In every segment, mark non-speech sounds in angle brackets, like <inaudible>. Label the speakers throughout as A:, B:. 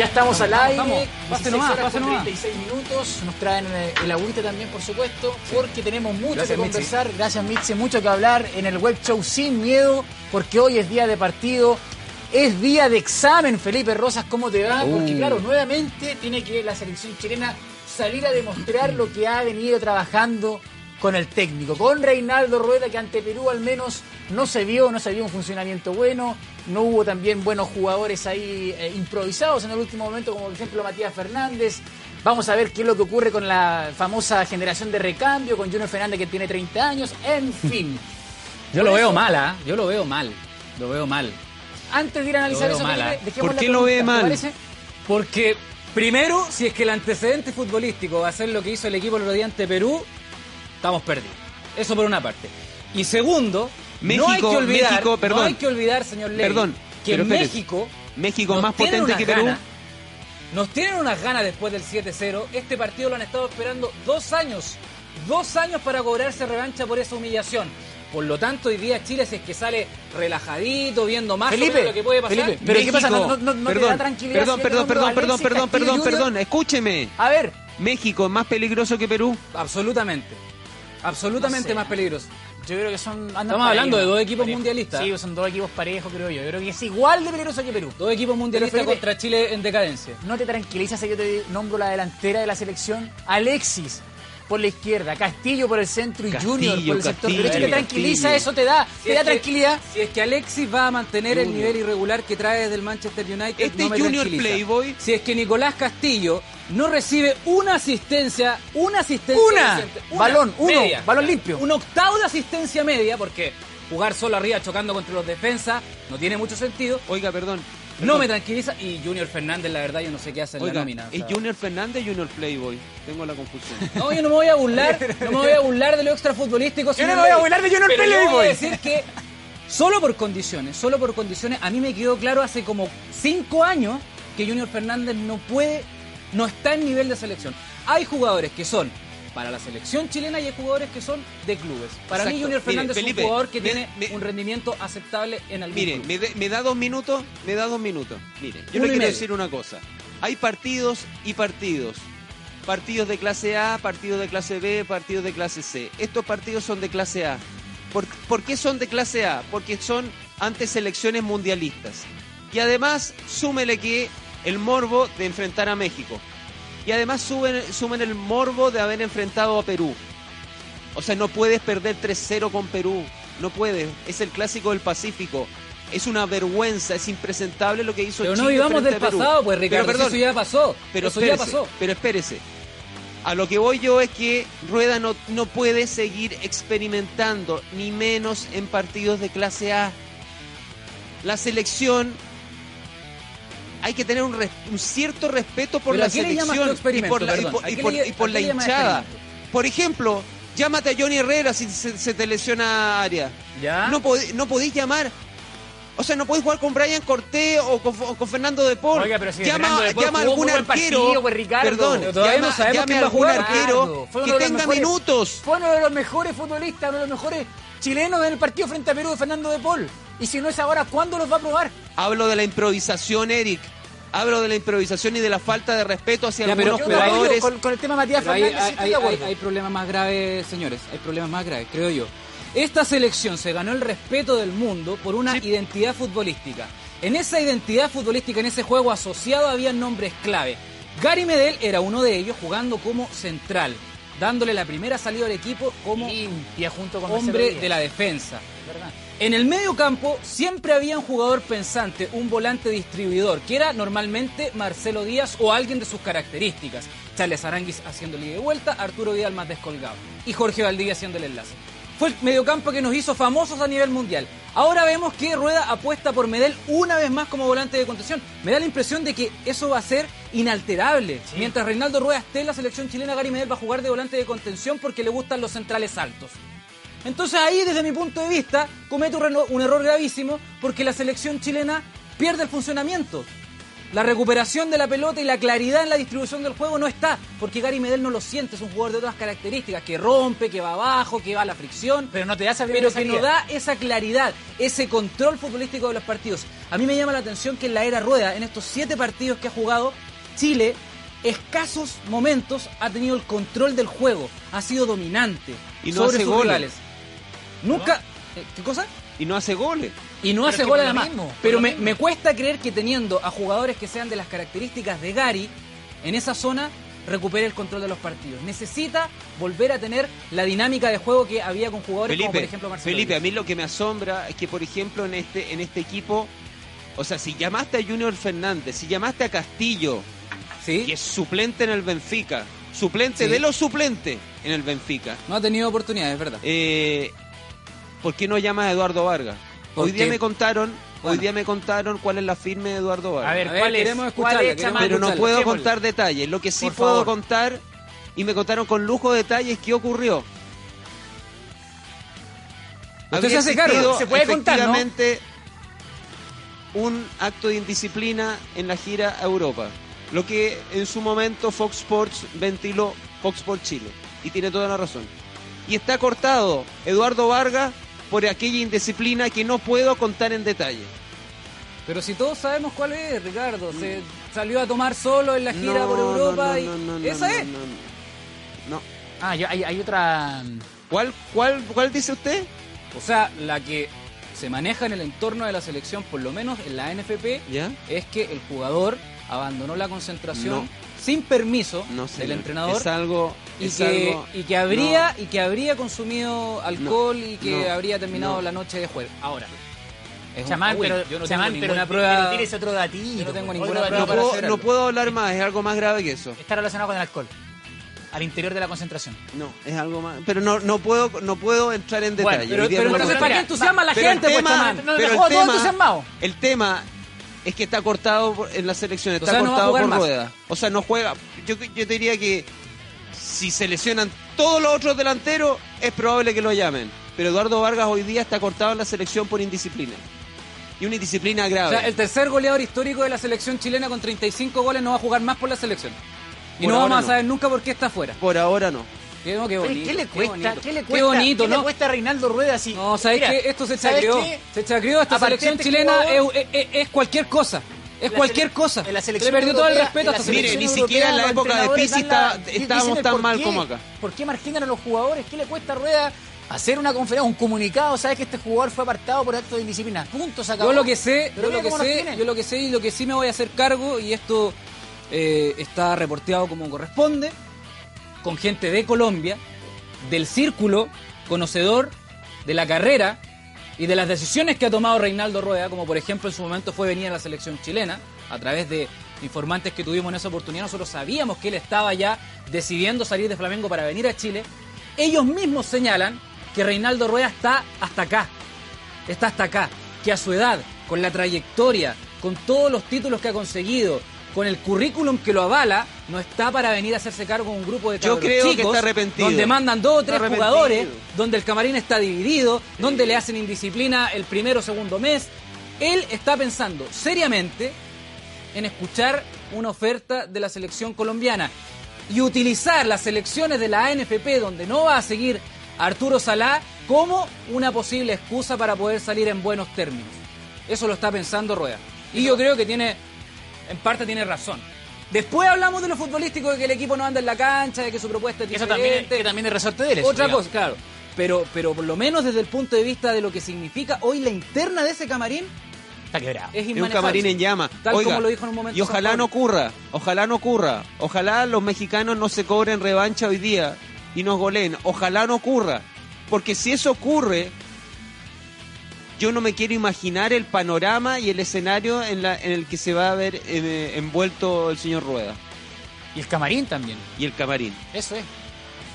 A: Ya estamos al aire,
B: pase
A: 16
B: nomás,
A: horas
B: pase
A: con
B: nomás.
A: 36 minutos, nos traen eh, el agüita también, por supuesto, porque tenemos mucho
B: Gracias,
A: que
B: Mitzi.
A: conversar, gracias Mitzi, mucho que hablar en el web show Sin Miedo, porque hoy es día de partido, es día de examen, Felipe Rosas, ¿cómo te va? Porque
B: Uh.
A: claro, nuevamente tiene que la selección chilena salir a demostrar lo que ha venido trabajando con el técnico, con Reinaldo Rueda, que ante Perú al menos no se vio, no se vio un funcionamiento bueno, no hubo también buenos jugadores ahí eh, improvisados en el último momento, como por ejemplo Matías Fernández. Vamos a ver qué es lo que ocurre con la famosa generación de recambio, con Junior Fernández que tiene 30 años, en <laughs> fin.
B: Yo
A: Por
B: lo veo mal, ¿ah? Yo lo veo mal. Lo veo mal.
A: Antes de ir a analizar eso,
B: mal, ¿ah?
C: ¿Por qué lo ve
A: pregunta, ¿te
C: mal?
B: Porque, primero, si es que el antecedente futbolístico va a ser lo que hizo el equipo el otro día ante Perú, estamos perdidos. Eso por una parte. Y segundo, no hay
C: México-
B: que olvidar,
C: México, perdón.
B: no hay que olvidar, señor Ley,
C: Perdón,
B: que
C: pero.
B: México
C: México más potente que Perú.
B: ganas, nos tienen unas ganas después del 7-0. Este partido lo han estado esperando dos años. Dos años para cobrarse revancha por esa humillación. Por lo tanto, hoy día Chile, si es que sale relajadito, viendo más
A: Felipe,
B: lo que puede pasar.
A: Felipe, pero ¿qué pasa?
C: México-
A: ¿No, no, no te
C: perdón,
A: da tranquilidad?
C: Perdón, perdón, perdón, perdón,
A: Alexis
C: perdón,
A: Castillo
C: perdón, perdón. Escúcheme.
A: A ver,
C: México es más peligroso que Perú.
B: Absolutamente. Absolutamente
A: No sé.
B: más peligroso.
A: Yo creo que son...
B: Estamos hablando de dos equipos mundialistas.
A: Sí, son dos equipos parejos, creo yo. Yo creo que es igual de peligroso que Perú.
B: Dos equipos mundialistas
A: Felipe-
B: contra Chile en decadencia.
A: ¿No te tranquiliza si yo te nombro la delantera de la selección? Alexis por la izquierda, Castillo por el centro y
C: Castillo,
A: Junior por el sector
C: Castillo,
A: derecho. ¿Te tranquiliza
C: Castillo.
A: eso? ¿Te da,
B: Si
A: te
B: es
A: da
B: que-
A: tranquilidad?
B: Si es que Alexis va a mantener el nivel irregular que trae desde el Manchester United,
C: Este
B: no me
C: Junior
B: tranquiliza.
C: Playboy.
B: Si es que Nicolás Castillo no recibe una asistencia, una asistencia
A: Una.
B: decente,
A: Balón, uno,
B: media.
A: balón limpio.
B: Un octavo de asistencia media, porque jugar solo arriba chocando contra los defensas no tiene mucho sentido.
C: Oiga, perdón.
B: No me tranquiliza. Y Junior Fernández, la verdad, yo no sé qué hace en la
C: Oiga,
B: nómina. o
C: ¿es
B: sea.
C: Junior Fernández Junior Playboy? Tengo la confusión. <laughs>
B: No, yo no me voy a burlar, <laughs> no me voy a burlar de lo extrafutbolístico.
A: Yo no me voy a burlar de Junior
B: Pero yo
A: Playboy.
B: voy a decir que solo por condiciones, solo por condiciones, a mí me quedó claro hace como cinco años que Junior Fernández no puede, no está en nivel de selección. Hay jugadores que son para la selección chilena y hay jugadores que son de clubes. Para mí. Junior
C: Mire,
B: Fernández
C: Felipe,
B: es un jugador que tiene
C: me-
B: un rendimiento aceptable en algún
C: Mire,
B: club.
C: me, de- me da dos minutos, me da dos minutos. Mire, yo le quiero
B: medio.
C: decir una cosa. Hay partidos y partidos. Partidos de clase A, partidos de clase B, partidos de clase C. Estos partidos son de clase A. ¿Por, por qué son de clase A? Porque son ante selecciones mundialistas. Y además, súmele que el morbo de enfrentar a México. Y además suben, sumen el morbo de haber enfrentado a Perú. O sea, no puedes perder 3-0 con Perú. No puedes. Es el clásico del Pacífico. Es una vergüenza, es impresentable lo que hizo
B: Pero
C: Chile
B: no vivamos del pasado, pues Ricardo,
C: Pero perdón,
B: eso ya pasó.
C: pero
B: eso ya
C: espérese,
B: pasó.
C: Pero espérese. A lo que voy yo es que Rueda no, no puede seguir experimentando, ni menos en partidos de clase A. La selección hay que tener un, res- un cierto respeto por la
B: ¿a qué le llamas
C: selección y por la, y
B: perdón?
C: por-
B: ¿A
C: y
B: qué
C: por-
B: le-
C: y por
B: a
C: la
B: qué le llamas
C: hinchada. Por ejemplo, llámate a Johnny Herrera si se, se te lesiona área.
B: ¿Ya?
C: No, pod- no podéis llamar. O sea, no podéis jugar con Brian Cortés o con, o con Fernando de Paul.
A: Oiga, pero si
C: llama,
A: Fernando de Paul
C: llama a algún arquero.
A: partido, Ricardo.
C: Perdón,
B: todavía
C: llama,
B: no sabemos
C: llame
B: quién
C: a algún
B: jugar,
C: arquero que tenga
A: mejores-
C: minutos.
A: Fue uno de los mejores futbolistas, uno de los mejores chilenos en el partido frente a Perú de Fernando de Paul. Y si no es ahora, ¿cuándo los va a probar?
C: Hablo de la improvisación, Eric. Hablo de la improvisación y de la falta de respeto hacia
B: Ya, pero-
C: algunos jugadores.
A: con, con el tema Matías
B: Pero hay,
A: Fernández, sí
B: hay- hay- hay- hay problemas más graves, señores. Hay problemas más graves, creo yo. Esta selección se ganó el respeto del mundo por una identidad futbolística. En esa identidad futbolística, en ese juego asociado, había nombres clave. Gary Medel era uno de ellos jugando como central, dándole la primera salida al equipo como
A: limpia junto con
B: hombre de la defensa.
A: ¿Verdad?
B: En el medio campo siempre había un jugador pensante, un volante distribuidor, que era normalmente Marcelo Díaz o alguien de sus características. Charles Aranguis haciendo el ida y vuelta, Arturo Vidal más descolgado y Jorge Valdivia haciendo el enlace. Fue el mediocampo que nos hizo famosos a nivel mundial. Ahora vemos que Rueda apuesta por Medel una vez más como volante de contención. Me da la impresión de que eso va a ser inalterable. Mientras Reinaldo Rueda esté en la selección chilena, Gary Medel va a jugar de volante de contención porque le gustan los centrales altos. Entonces ahí, desde mi punto de vista, comete un, error gravísimo porque la selección chilena pierde el funcionamiento. La recuperación de la pelota y la claridad en la distribución del juego no está, porque Gary Medel no lo siente, es un jugador de otras características, que rompe, que va abajo, que va a la fricción,
A: Pero no te da esa
B: pero que no da esa claridad, ese control futbolístico de los partidos. A mí me llama la atención que en la era rueda, en estos siete partidos que ha jugado, Chile, escasos momentos ha tenido el control del juego, ha sido dominante
C: Y no
B: sobre
C: hace
B: sus
C: goles.
B: rivales. Nunca... eh, ¿Qué cosa?
C: Y no hace goles.
B: Y no
A: Pero
B: hace
A: es que
B: gol
A: por lo
B: además.
A: mismo,
B: pero me, me cuesta creer que teniendo a jugadores que sean de las características de Gary en esa zona recupere el control de los partidos. Necesita volver a tener la dinámica de juego que había con jugadores como por ejemplo Marcelo
C: Felipe, a mí lo que me asombra es que, por ejemplo, en este, en este equipo, o sea, si llamaste a Junior Fernández, si llamaste a Castillo,
B: ¿Sí?
C: que es suplente en el Benfica, suplente
B: Sí.
C: de los suplentes en el Benfica,
B: No ha tenido oportunidades, es verdad.
C: eh, ¿por qué no llamas a Eduardo Vargas?
B: ¿Por
C: Hoy día
B: qué?
C: me contaron, hoy día me contaron cuál es la firme de Eduardo Vargas.
A: A ver, ¿cuál es?
B: queremos
A: ¿Cuál es,
B: queremos
C: pero no puedo contar detalles. Lo que sí
A: Por
C: puedo
A: favor.
C: contar, y me contaron con lujo de detalles, qué ocurrió.
B: Usted se hace cargo,
C: existido
A: se puede contar, ¿no?
C: efectivamente un acto de indisciplina en la gira a Europa. Lo que en su momento Fox Sports ventiló Fox Sports Chile. Y tiene toda la razón. Y está cortado Eduardo Vargas por aquella indisciplina que no puedo contar en detalle.
B: Pero si todos sabemos cuál es, Ricardo. Se salió a tomar solo en la gira
C: No,
B: por
C: no,
B: Europa
C: no,
B: y
C: no, no, no,
B: esa
C: no,
B: es.
C: no, no. No.
A: Ah, ya- hay, hay otra.
C: ¿Cuál, cuál, ¿Cuál dice usted?
B: O sea, la que se maneja en el entorno de la selección, por lo menos en la NFP,
C: ¿Ya?
B: es que el jugador abandonó la concentración
C: No.
B: sin permiso
C: No
B: del entrenador
C: Es algo.
B: y
C: es
B: que,
C: algo-
B: y que habría y que habría consumido alcohol y que
C: no,
B: habría terminado
C: no.
B: la noche de juego. Ahora, es un
A: Chamán, pero,
B: yo no
A: chamán,
B: tengo
A: pero,
B: ninguna
A: pero
B: prueba.
A: tienes otro datito.
B: yo no tengo
A: otro
B: ninguna.
C: No
B: para
C: puedo, no puedo hablar más, es algo más grave que eso.
A: Está relacionado con el alcohol. Al interior de la concentración.
C: No, es algo más. Pero no, no puedo, no puedo entrar en
A: Bueno,
C: detalle.
B: Pero, pero entonces,
A: pero
B: ¿para qué entusiasma a la
C: pero
B: gente, pues,
C: tema- pero el
A: todo
C: tema-
A: entusiasmado.
C: El tema es que está cortado por- en la selección, está
B: O sea,
C: cortado por
B: más.
C: rueda. O sea, no juega. Yo, yo te diría que si se lesionan todos los otros delanteros, es probable que lo llamen. Pero Eduardo Vargas hoy día está cortado en la selección por indisciplina. Y una indisciplina
B: O
C: grave.
B: sea, el tercer goleador histórico de la selección chilena con 35 goles no va a jugar más por la selección. Y
C: Por
B: no vamos a saber nunca por qué está fuera.
C: Por ahora no.
B: Qué, qué
A: Oye,
B: bonito.
A: ¿Qué le cuesta?
B: bonito.
A: ¿Qué le
B: Qué
A: cuesta?
B: bonito,
A: ¿Qué
B: ¿no?
A: le cuesta a Reinaldo Rueda si
B: No, ¿sabes qué? Esto se
A: ¿sabes
B: chacreó.
A: qué?
B: Se chacreó esta selección
A: este
B: chilena.
A: jugador-
B: Es, es- es cualquier cosa. Es
A: La
B: cualquier cosa.
A: la
B: Se
A: selección
B: le perdió todo el
A: europea-
B: respeto a esta
C: Mire, ni siquiera en la época de Pizzi estábamos tan mal
A: qué.
C: como acá.
A: ¿Por qué marginan a los jugadores? ¿Qué le cuesta a Rueda hacer una conferencia, un comunicado? ¿Sabes que este jugador fue apartado por acto de indisciplina? Punto, se acabó.
B: Yo lo que sé,
A: Pero
B: yo lo que sé, yo lo que sé y lo que sí me voy a hacer cargo y esto eh, está reporteado como corresponde con gente de Colombia, del círculo conocedor de la carrera y de las decisiones que ha tomado Reinaldo Rueda, como por ejemplo en su momento fue venir a la selección chilena a través de informantes que tuvimos en esa oportunidad. Nosotros sabíamos que él estaba ya decidiendo salir de Flamengo para venir a Chile. Ellos mismos señalan que Reinaldo Rueda está hasta acá, está hasta acá, que a su edad, con la trayectoria, con todos los títulos que ha conseguido, con el currículum que lo avala, no está para venir a hacerse cargo de un grupo de
C: Yo creo que
B: chicos,
C: está arrepentido.
B: donde mandan dos o tres jugadores, donde el camarín está dividido, donde le hacen indisciplina el primero o segundo mes. Él está pensando seriamente en escuchar una oferta de la selección colombiana y utilizar las selecciones de la ANFP donde no va a seguir Arturo Salá como una posible excusa para poder salir en buenos términos. Eso lo está pensando Rueda. Y yo creo que tiene, en parte tiene razón. Después hablamos de lo futbolístico, de que el equipo no anda en la cancha, de que su propuesta es
A: Eso
B: diferente.
A: también, que también es resorte de él. eso,
B: Otra
A: digamos.
B: cosa, claro. Pero, pero por lo menos desde el punto de vista de lo que significa hoy la interna de ese camarín
A: Está quebrado.
B: es
C: Es un camarín en llama.
B: Tal
C: Oiga,
B: como lo dijo en un momento
C: Y ojalá no ocurra, ojalá no ocurra. Ojalá los mexicanos no se cobren revancha hoy día y nos goleen. Ojalá no ocurra. Porque si eso ocurre, yo no me quiero imaginar el panorama y el escenario en, la, en el que se va a ver eh, envuelto el señor Rueda
A: Y el camarín también.
C: y el camarín.
A: Eso es.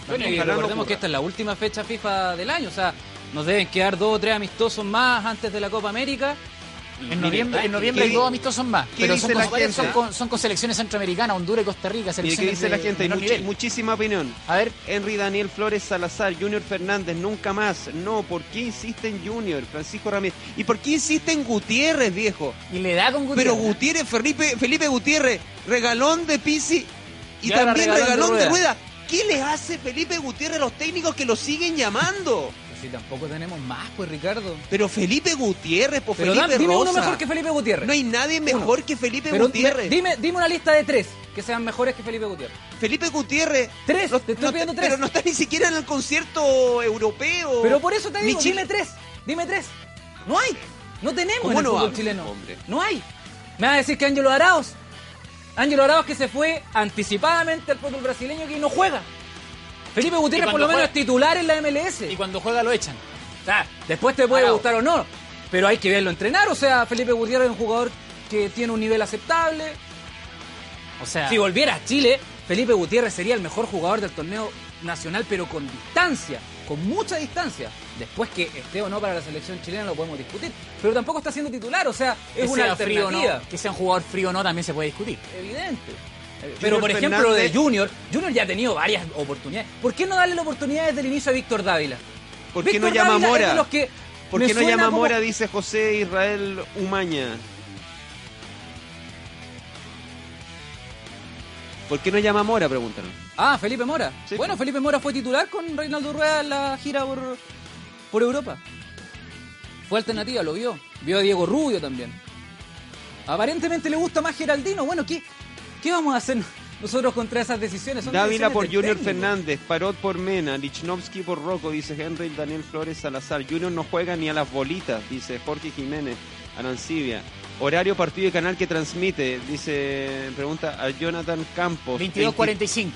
B: Bueno, y
C: no
B: recordemos que esta es la última fecha FIFA del año, o sea, nos deben quedar dos o tres amistosos más antes de la Copa América
A: En noviembre, en noviembre
C: ¿qué
A: hay dos amistosos más, pero son con, son, con, son con selecciones centroamericanas, Honduras y Costa Rica, selecciones
C: ¿qué dice la gente? Hay muchísima opinión.
A: A ver,
C: Henry Daniel Flores Salazar, Junior Fernández, nunca más. No, ¿por qué insiste en Junior? Francisco Ramírez. ¿Y por qué insiste en Gutiérrez, viejo?
A: y le da con
C: Pero
A: Gutiérrez.
C: Gutiérrez, Felipe, Felipe Gutiérrez, regalón de Pisi y,
A: Y
C: también
A: regalón de
C: regalón de
A: Rueda.
C: rueda. ¿Qué le hace Felipe Gutiérrez a los técnicos que lo siguen llamando?
B: Si tampoco tenemos más, pues Ricardo.
C: Pero Felipe Gutiérrez, pues
B: Pero
C: Felipe
B: da- dime uno mejor que Felipe Gutiérrez.
C: No hay nadie mejor que Felipe
B: Pero
C: Gutiérrez.
B: me- dime, dime una lista de tres que sean mejores que Felipe Gutiérrez.
C: Felipe Gutiérrez.
B: Tres,
C: no-
B: te estoy
C: no-
B: pidiendo tres.
C: Pero no está ni siquiera en el concierto europeo.
B: Pero por eso te digo,
C: Chile-
B: dime tres. Dime tres. No hay. No tenemos
C: ¿Cómo
B: en el
C: no
B: chileno.
C: hombre?
B: No hay. Me va a decir que Ángelo Arauz. Ángelo Arauz que se fue anticipadamente al fútbol brasileño que no juega. Felipe Gutiérrez por lo menos
A: juega-
B: es titular en la MLS.
A: Y cuando juega lo echan.
B: O sea, después te puede gustar o no, pero hay que verlo entrenar. O sea, Felipe Gutiérrez es un jugador que tiene un nivel aceptable.
A: O sea,
B: Si volviera a Chile, Felipe Gutiérrez sería el mejor jugador del torneo nacional, pero con distancia, con mucha distancia. Después que esté o no para la selección chilena lo podemos discutir. Pero tampoco está siendo titular, o sea,
A: que
B: es una
A: sea frío o
B: alternativa.
A: no, que sea un jugador frío o no también se puede discutir.
B: Evidente. Pero por ejemplo lo de
C: Fernández-
B: Junior, Junior ya ha tenido varias oportunidades. ¿Por qué no darle la oportunidad desde el inicio a Víctor Dávila?
C: ¿Por qué no llama
B: es de
C: Mora?
B: los que
C: ¿Por qué no llama
B: como-
C: Mora? Dice José Israel Umaña. ¿Por qué no llama Mora? Pregúntanos.
B: Ah, Felipe Mora.
C: Sí.
B: Bueno, Felipe Mora fue titular con Reinaldo Rueda en la gira por, por Europa. Fue alternativa, lo vio. Vio a Diego Rubio también. Aparentemente le gusta más Geraldino. Bueno, ¿qué, qué vamos a hacer nosotros contra esas decisiones? Son
C: Dávila
B: decisiones
C: por Junior
B: técnico.
C: Fernández, Parot por Mena, Lichnowsky por Rocco, dice Henry Daniel Flores Salazar. Junior no juega ni a las bolitas, dice Jorge Jiménez, Arancibia. Horario partido y canal que transmite, dice, pregunta a Jonathan Campos.
A: 22-45.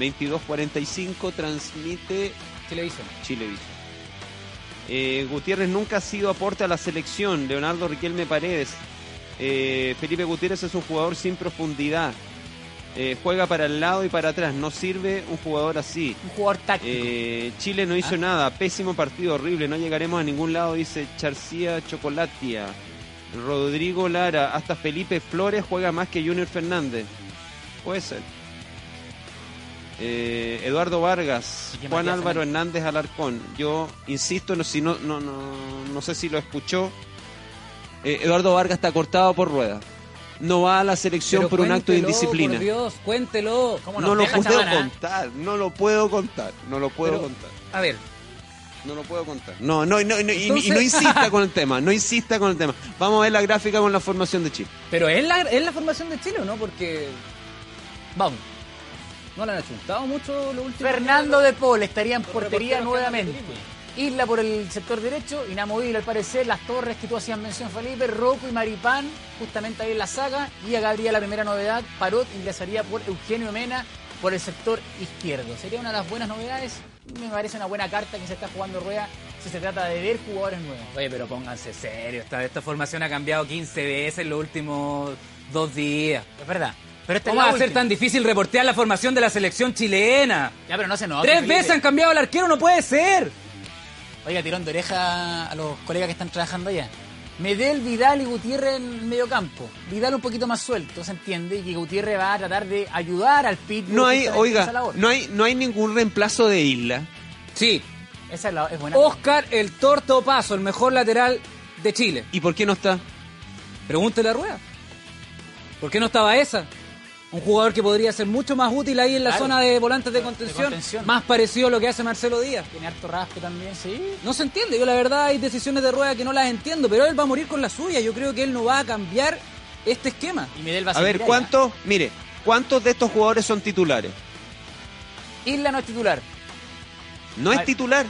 C: 22.45 transmite
B: Televisión.
C: Chilevisión. Eh, Gutiérrez nunca ha sido aporte a la selección. Leonardo Riquelme Paredes. Eh, Felipe Gutiérrez es un jugador sin profundidad. Eh, juega para el lado y para atrás. No sirve un jugador así.
A: Un jugador táctico.
C: Eh, Chile no hizo nada. Pésimo partido, horrible. No llegaremos a ningún lado, dice Charcía Chocolatia. Rodrigo Lara. Hasta Felipe Flores juega más que Junior Fernández. Puede ser. Eh, Eduardo Vargas, Juan Álvaro. Hernández Alarcón. Yo insisto, no, si no, no, no, no sé si lo escuchó. Eh, Eduardo Vargas está cortado por rueda. No va a la selección
B: Pero
C: por un acto de indisciplina.
B: Por Dios, cuéntelo.
A: ¿Cómo
C: No lo puedo contar, no lo puedo contar, no lo puedo
B: Pero-
C: contar.
B: A ver,
C: No lo puedo contar. No, no, no, no, y- no insista <laughs> con el tema, no insista con el tema. Vamos a ver la gráfica con la formación de Chile.
B: pero ¿es la, ¿es la formación de Chile o no? Porque. Vamos. No le han achuntado mucho los últimos
A: Fernando de Paul estaría en portería nuevamente. Isla por el sector derecho, inamovible al parecer, las torres que tú hacías mención Felipe, Rocco y Maripán, justamente ahí en la saga, y acá habría la primera novedad, Parot ingresaría por Eugenio Mena por el sector izquierdo. Sería una de las buenas novedades, me parece una buena carta que se está jugando Rueda si se trata de ver jugadores nuevos.
B: Oye, pero pónganse serio. Esta, esta formación ha cambiado 15 veces en los últimos dos días.
A: Es verdad. Pero
B: ¿Cómo va a ser tan difícil reportear la formación de la selección chilena?
A: Ya, pero no se nota.
B: Tres veces han cambiado al arquero, no puede ser.
A: Oiga, tirón de oreja a los colegas que están trabajando allá. Medel, Vidal y Gutiérrez en el medio campo. Vidal un poquito más suelto, se entiende, y que Gutiérrez va a tratar de ayudar al Pitbull.
C: No hay, oiga, no hay, no hay ningún reemplazo de Isla.
B: Sí,
A: Esa es, la, es buena.
B: Oscar el Torto Paso, el mejor lateral de Chile.
C: ¿Y por qué no está?
B: Pregúntele a Rueda. ¿Por qué no estaba esa? Un jugador que podría ser mucho más útil ahí en la
A: Claro.
B: zona de volantes de contención,
A: contención.
B: más parecido a lo que hace Marcelo Díaz.
A: Tiene harto raspe también, sí.
B: No se entiende, yo la verdad hay decisiones de Rueda que no las entiendo, pero él va a morir con la suya. Yo creo que él no va a cambiar este esquema.
A: Y Medel va a,
C: A ver. ¿cuántos? Mire, ¿cuántos de estos jugadores son titulares?
A: Isla no es titular.
C: No es titular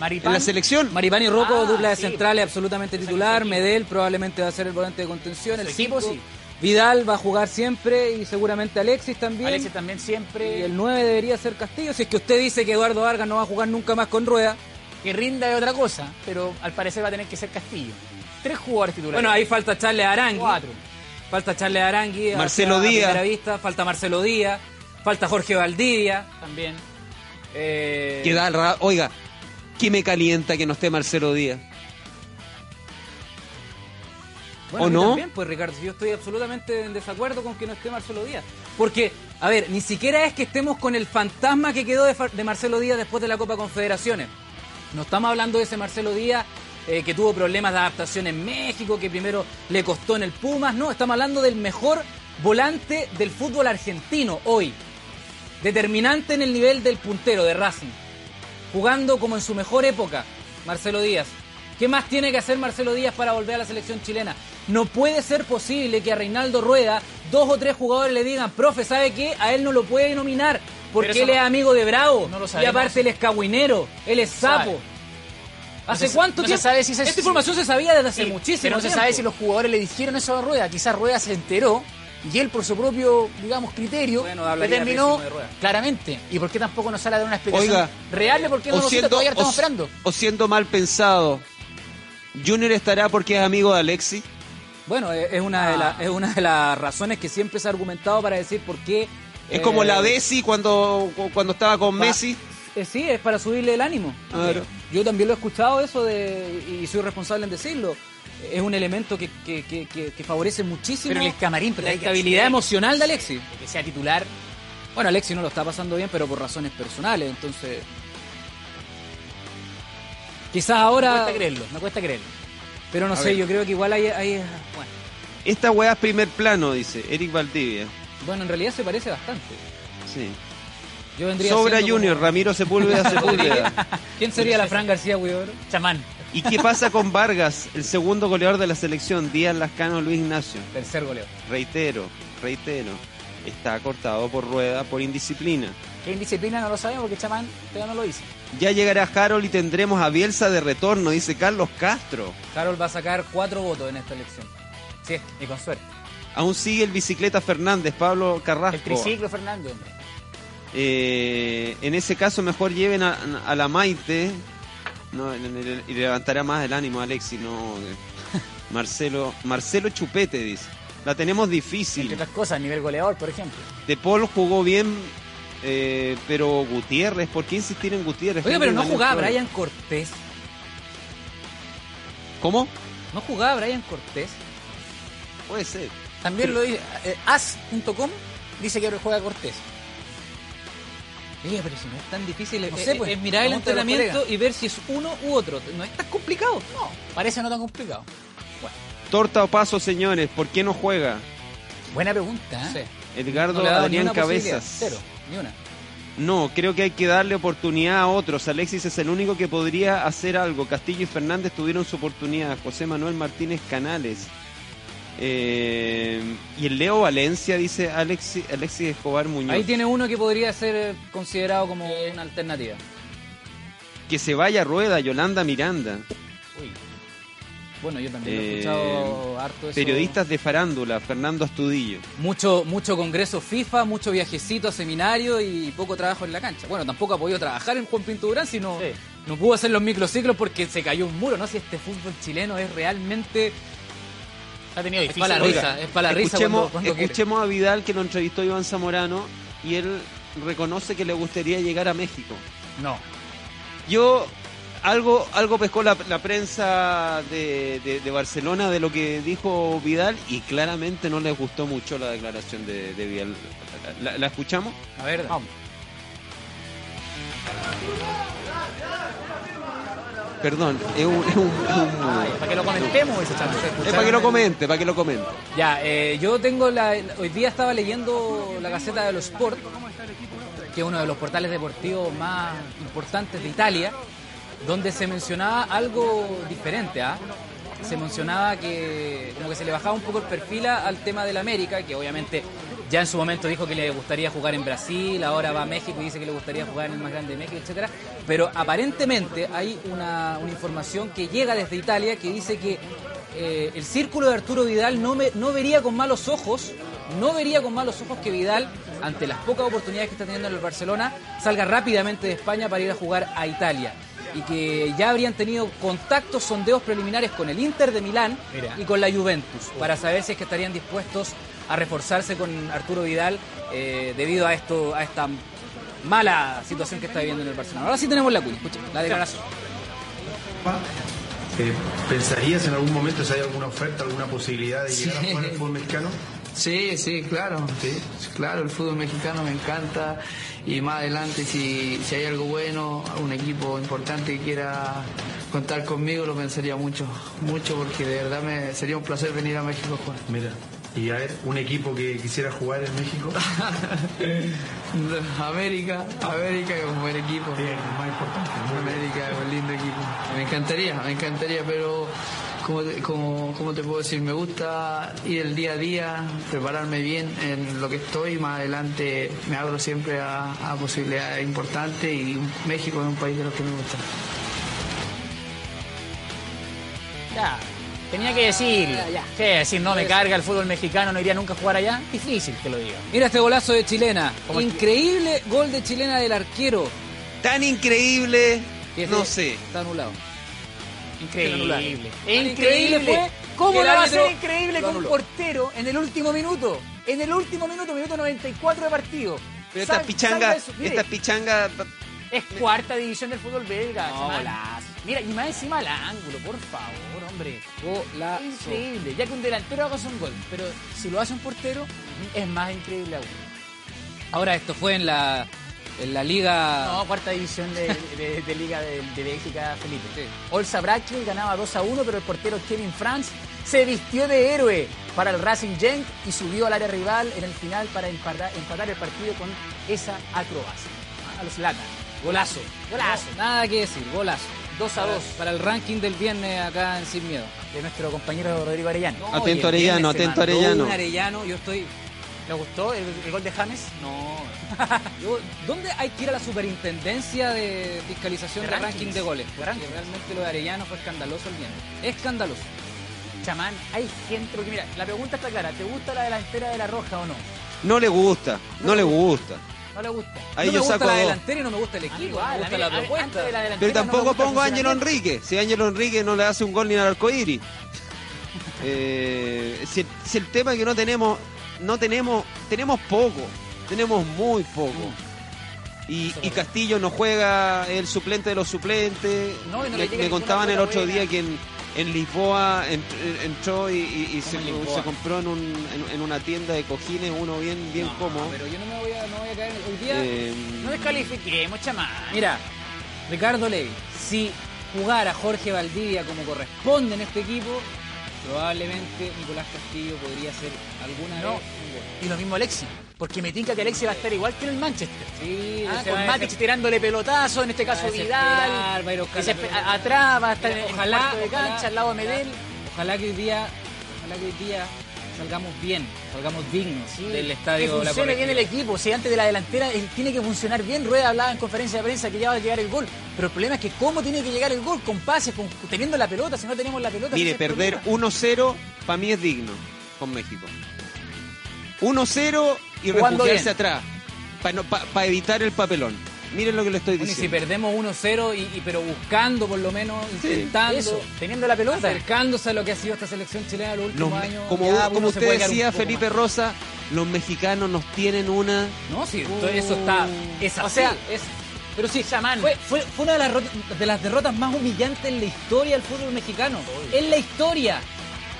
A: Maripán.
C: en la selección.
B: Maripán y Rocco,
A: Ah,
B: dupla de
A: sí.
B: centrales absolutamente titular. Medel probablemente va a ser el volante de contención.
A: Su
B: El
A: equipo, sí.
B: Vidal va a jugar siempre y seguramente Alexis también.
A: Alexis también siempre.
B: Y el 9 debería ser Castillo. Si es que usted dice que Eduardo Vargas no va a jugar nunca más con Rueda.
A: Que rinda de otra cosa, pero al parecer va a tener que ser Castillo. Tres jugadores titulares.
B: Bueno, ahí falta Charles Arangui.
A: cuatro.
B: Falta Charles Arangui.
C: Marcelo Díaz.
B: vista. Falta Marcelo Díaz. Falta Jorge Valdivia.
A: También.
B: Eh,
C: Que da Oiga, ¿qué me calienta que no esté Marcelo Díaz?
B: Bueno,
C: ¿O no?
B: También, pues Ricardo, yo estoy absolutamente en desacuerdo con que no esté Marcelo Díaz. Porque, a ver, ni siquiera es que estemos con el fantasma que quedó de Marcelo Díaz después de la Copa Confederaciones. No estamos hablando de ese Marcelo Díaz eh, que tuvo problemas de adaptación en México, que primero le costó en el Pumas. No, estamos hablando del mejor volante del fútbol argentino hoy. Determinante en el nivel del puntero de Racing. Jugando como en su mejor época, Marcelo Díaz. ¿Qué más tiene que hacer Marcelo Díaz para volver a la selección chilena? No puede ser posible que a Reinaldo Rueda dos o tres jugadores le digan, profe, ¿sabe qué? A él no lo puede nominar porque él
A: no-
B: es amigo de Bravo.
A: no lo
B: y aparte él es cagüinero, él es
A: sabe.
B: sapo. ¿Hace
A: No se-
B: cuánto
A: no se
B: tiempo?
A: sabe si se-
B: Esta información se sabía desde hace
A: Sí,
B: muchísimo
A: Pero no se sabe si los jugadores le dijeron eso a Rueda. Quizás Rueda se enteró y él, por su propio, digamos, criterio,
B: Bueno,
A: determinó
B: de Rueda.
A: claramente. ¿Y por qué tampoco nos sale a dar una explicación
C: Oiga,
A: real de por qué no lo
C: siendo,
A: Todavía lo estamos
C: o-
A: esperando.
C: o siendo mal pensado, Junior estará porque es amigo de Alexis.
B: Bueno, es es una, de
A: Ah.
B: la- es una de las razones que siempre se ha argumentado para decir por qué...
C: Es como
B: eh,
C: la Bessi cuando, cuando estaba con
B: Va-
C: Messi.
B: Eh, sí, es para subirle el ánimo.
C: Claro.
B: Yo también lo he escuchado eso de, y soy responsable en decirlo. Es un elemento que, que- que- que- que favorece muchísimo
A: Pero en el camarín, pero
B: la estabilidad emocional de Alexis.
A: Que sea titular.
B: Bueno, Alexis no lo está pasando bien, pero por razones personales, entonces... Quizás
A: Me
B: ahora...
A: cuesta creerlo, me cuesta creerlo.
B: Pero no
C: A
B: sé,
C: ver.
B: yo creo que igual hay... hay- bueno.
C: Esta weá es primer plano, dice Eric Valdivia.
B: bueno, en realidad se parece bastante.
C: Sí.
B: Yo vendría
C: Sobra Junior,
B: como-
C: Ramiro Sepúlveda <laughs> Sepúlveda.
B: ¿Quién sería la Fran García Huidobro?
A: Chamán.
C: ¿Y qué pasa con Vargas, el segundo goleador de la selección? Díaz Lascano Luis Ignacio.
B: Tercer goleo.
C: Reitero, reitero. Está cortado por rueda por indisciplina.
A: ¿Qué indisciplina no lo sabemos porque Chamán todavía no lo dice.
C: Ya llegará Harold y tendremos a Bielsa de retorno, dice Carlos Castro.
B: Harold va a sacar cuatro votos en esta elección.
A: Sí, y con suerte.
C: Aún sigue el bicicleta Fernández, Pablo Carrasco.
A: El triciclo Fernando, hombre.
C: Eh, en ese caso mejor lleven a, a la Maite no, y levantará más el ánimo Alexi no <laughs> Marcelo Marcelo Chupete dice la tenemos
A: Entre
C: difícil
A: otras cosas, a nivel goleador, por ejemplo.
C: De Paul jugó bien eh, pero Gutiérrez ¿por qué insistir en Gutiérrez?
B: Oiga, pero no jugaba
C: Daniel
B: Brian Cortés.
C: Flores. ¿cómo?
B: No jugaba Brian Cortés.
C: puede ser
A: También lo dice. eh, As.com dice que juega Cortés.
B: Oiga, pero si no es tan difícil,
A: No
B: es,
A: sé, pues,
B: es mirar el entrenamiento y ver si es uno u otro. No es tan complicado.
A: No, parece no tan complicado.
C: torta o paso señores ¿por qué no juega?
A: Buena pregunta, ¿eh?
B: Sí.
C: Edgardo
B: No
C: Adrián. Cabezas
B: Cero, ni una.
C: No, creo que hay que darle oportunidad a otros. Alexis es el único que podría hacer algo. Castillo y Fernández tuvieron su oportunidad. José Manuel Martínez Canales. Eh, y el Leo Valencia, dice Alexis, Alexis Escobar Muñoz.
B: Ahí tiene uno que podría ser eh, considerado como una alternativa.
C: Que se vaya a rueda, Yolanda Miranda.
B: Uy. Bueno, yo también he
C: Eh,
B: escuchado harto eso.
C: Periodistas de farándula, Fernando Astudillo.
B: Mucho, mucho congreso FIFA, mucho viajecito a seminario y poco trabajo en la cancha. Bueno, tampoco ha podido trabajar en Juan Pinto Durán, sino
A: Sí.
B: no pudo hacer los microciclos porque se cayó un muro, ¿no? Si este fútbol chileno es realmente...
A: Ha tenido
B: Es
A: difícil.
B: para la
A: Oiga,
B: risa, es para la risa
C: escuchemos,
B: cuando, cuando quiere.
C: escuchemos a Vidal que lo entrevistó Iván Zamorano y él reconoce que le gustaría llegar a México.
A: No.
C: Yo algo algo pescó la, la prensa de, de- de Barcelona de lo que dijo Vidal y claramente no les gustó mucho la declaración de, de Vidal. ¿La, la escuchamos?
B: A ver,
A: Vamos.
C: Perdón, es un... es un- es un-
A: Ay, para que lo comentemos ese chance.
C: es para que lo comente, para que lo comente.
B: Ya, eh, yo tengo la, hoy día estaba leyendo la Gaceta de los Sport, que es uno de los portales deportivos más importantes de Italia, donde se mencionaba algo diferente, ¿ah? Se mencionaba que como que se le bajaba un poco el perfil al tema del América, que obviamente ya en su momento dijo que le gustaría jugar en Brasil, ahora va a México y dice que le gustaría jugar en el más grande de México, etcétera. Pero aparentemente hay una, una información que llega desde Italia que dice que eh, el círculo de Arturo Vidal no, me- no vería con malos ojos, no vería con malos ojos que Vidal, ante las pocas oportunidades que está teniendo en el Barcelona, salga rápidamente de España para ir a jugar a Italia. Y que ya habrían tenido contactos, sondeos preliminares con el Inter de Milán
A: Mira.
B: y con la Juventus, para saber si es que estarían dispuestos a reforzarse con Arturo Vidal eh, debido a esto, a esta mala situación que está viviendo en el Barcelona. Ahora sí tenemos la cuña, escucha, la declaración.
D: Eh, ¿Pensarías en algún momento si hay alguna oferta, alguna posibilidad de llegar
E: Sí.
D: a jugar al fútbol mexicano?
E: Sí, sí, claro.
D: Sí.
E: Claro, el fútbol mexicano me encanta y más adelante si, si hay algo bueno, un equipo importante que quiera contar conmigo, lo pensaría mucho, mucho porque de verdad me sería un placer venir a México a jugar.
D: Mira, y a ver, un equipo que quisiera jugar en México. <laughs>
E: América, América es un buen equipo.
D: Sí, el más importante. bien.
E: América es un lindo equipo. Me encantaría, me encantaría, pero como te, como, como te puedo decir, me gusta ir el día a día, prepararme bien en lo que estoy, más adelante me abro siempre a, a posibilidades importantes y México es un país de los que me gusta.
A: Ya, tenía que decirlo. ¿Qué decir? No me carga el fútbol mexicano, no iría nunca a jugar allá. Difícil que lo diga.
B: Mira este golazo de chilena.
A: ¿Cómo es que-
B: Increíble gol de chilena del arquero.
C: Tan increíble,
B: este
C: no sé.
B: Está anulado.
A: Increíble. Increíble.
B: fue
A: ¿Cómo
B: el
A: va a ser increíble
B: lo
A: con un portero en el último minuto? En el último minuto, minuto 94 de partido.
C: Pero esta
A: Sal-
C: pichanga, esta pichanga,
A: es cuarta división del fútbol belga.
B: No, golazo.
A: Mira, y más encima al ángulo, por favor, hombre.
B: Golazo.
A: Increíble. Ya que un delantero haga un gol, pero si lo hace un portero, es más increíble aún.
B: Ahora esto fue en la en la liga
A: No, cuarta división de, de- de Liga de, de Bélgica, Felipe.
B: Sí.
A: Olsa Brackil ganaba 2 a 1, pero el portero Kevin Franz se vistió de héroe para el Racing Genk y subió al área rival en el final para empatar, empatar el partido con esa acrobacia. A los Lata. Golazo. Golazo.
B: No, nada que decir, golazo.
A: 2 a
B: Para,
A: 2
B: para el ranking del viernes acá en Sin Miedo.
A: de nuestro compañero Rodrigo Arellano.
B: No,
C: Atento Arellano, atento Arellano.
B: Un Arellano, yo estoy
A: ¿Le gustó el, el gol de James?
B: No. <laughs> Yo- ¿Dónde hay que ir a la superintendencia de fiscalización
A: De
B: de,
A: rankings.
B: ranking de goles? Porque
A: rankings.
B: realmente lo de Arellano fue escandaloso el viernes. Escandaloso.
A: Chamán, hay gente, porque mira, la pregunta está clara, ¿te gusta la delantera de la Roja o no?
C: no le gusta, no le gusta.
A: No le gusta.
C: Ahí
B: no
C: yo
B: me gusta
C: saco
B: la delantera y no me gusta el equipo,
A: igual,
B: no me gusta la
A: a mí antes
B: propuesta.
A: de la delantera
C: Pero tampoco pongo a Ángelo. Enrique. Si Ángelo Enrique no le hace un gol ni al arcoíris. <laughs> Eh, si, si el tema es que no tenemos, no tenemos, tenemos poco, tenemos muy poco. Y, y Castillo no juega el suplente de los suplentes.
A: No, no le
C: me, me contaban el otro
A: buena.
C: día que en, en Lisboa ent- entró y, y- y se,
B: en Lisboa?
C: se compró en, un- en- en una tienda de cojines uno bien, bien
B: No,
C: cómodo.
B: Pero yo no me voy a, no voy a caer. Hoy día,
C: Eh,
A: No descalifiquemos, chamán.
B: mira, Ricardo Levy, si jugara Jorge Valdivia como corresponde en este equipo, probablemente Nicolás Castillo podría hacer alguna
A: No.
B: vez un gol.
A: Y lo mismo Alexi. Porque me tinca que Alexi va a estar igual que en el Manchester.
B: Sí,
A: Ah, con Matic tirándole pelotazo, en este caso Vidal.
B: va a ir a
A: se
B: la
A: atrás, va a estar
B: Mira,
A: en el
B: ojalá,
A: cuarto de
B: ojalá,
A: cancha, al lado de Medel.
B: Ojalá que hoy día, ojalá que hoy día salgamos bien, salgamos dignos
A: Sí,
B: del
A: que
B: estadio. La
A: funcione bien el equipo. Si antes de la delantera él tiene que funcionar bien. Rueda hablaba en conferencia de prensa que ya va a llegar el gol. Pero el problema es que cómo tiene que llegar el gol, con pases, con, teniendo la pelota. Si no tenemos la pelota,
C: Mire, perder
A: problema.
C: 1-0 para mí es digno con México. 1-0 y refugiarse atrás para evitar el papelón. Miren lo que le estoy
B: Bueno, y si
C: diciendo.
B: perdemos 1-0, y, y- pero buscando por lo menos, intentando,
A: Eso, teniendo la pelota.
B: acercándose a lo que ha sido esta selección chilena los últimos
C: Los
B: años.
C: como
B: ya
C: como usted decía, Felipe
B: más.
C: Rosa, los mexicanos nos tienen una...
B: No, sí, eso está. Es
A: O
B: así,
A: sea,
B: es. Pero sí,
A: Chamán.
B: fue, fue, fue una de las, de las derrotas más humillantes en la historia del fútbol mexicano. En la historia.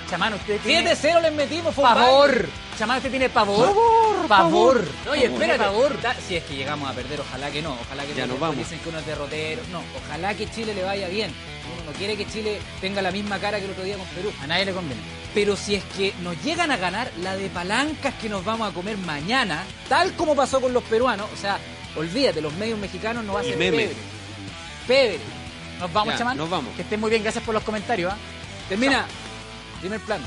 A: Chamán, usted tiene
B: 7-0 les metimos,
A: pavor.
B: baile.
A: Chamán, usted tiene pavor. Pavor.
B: Oye, espérate,
A: Pavor.
B: si es que llegamos a perder, ojalá que no, ojalá que
C: Ya
B: no
C: nos vamos.
B: dicen que uno es derrotero, no, ojalá que Chile le vaya bien. Uno no quiere que Chile tenga la misma cara que el otro día con Perú.
A: A nadie le conviene.
B: Pero si es que nos llegan a ganar la de palancas que nos vamos a comer mañana, tal como pasó con los peruanos, o sea, olvídate, los medios mexicanos no
C: Y
B: ser
C: meme.
B: pebre. Pebre.
A: Nos vamos,
C: Ya,
A: chamán.
C: nos vamos.
A: Que estén muy bien, gracias por los comentarios. ¿ah?
B: Termina. Primer plano.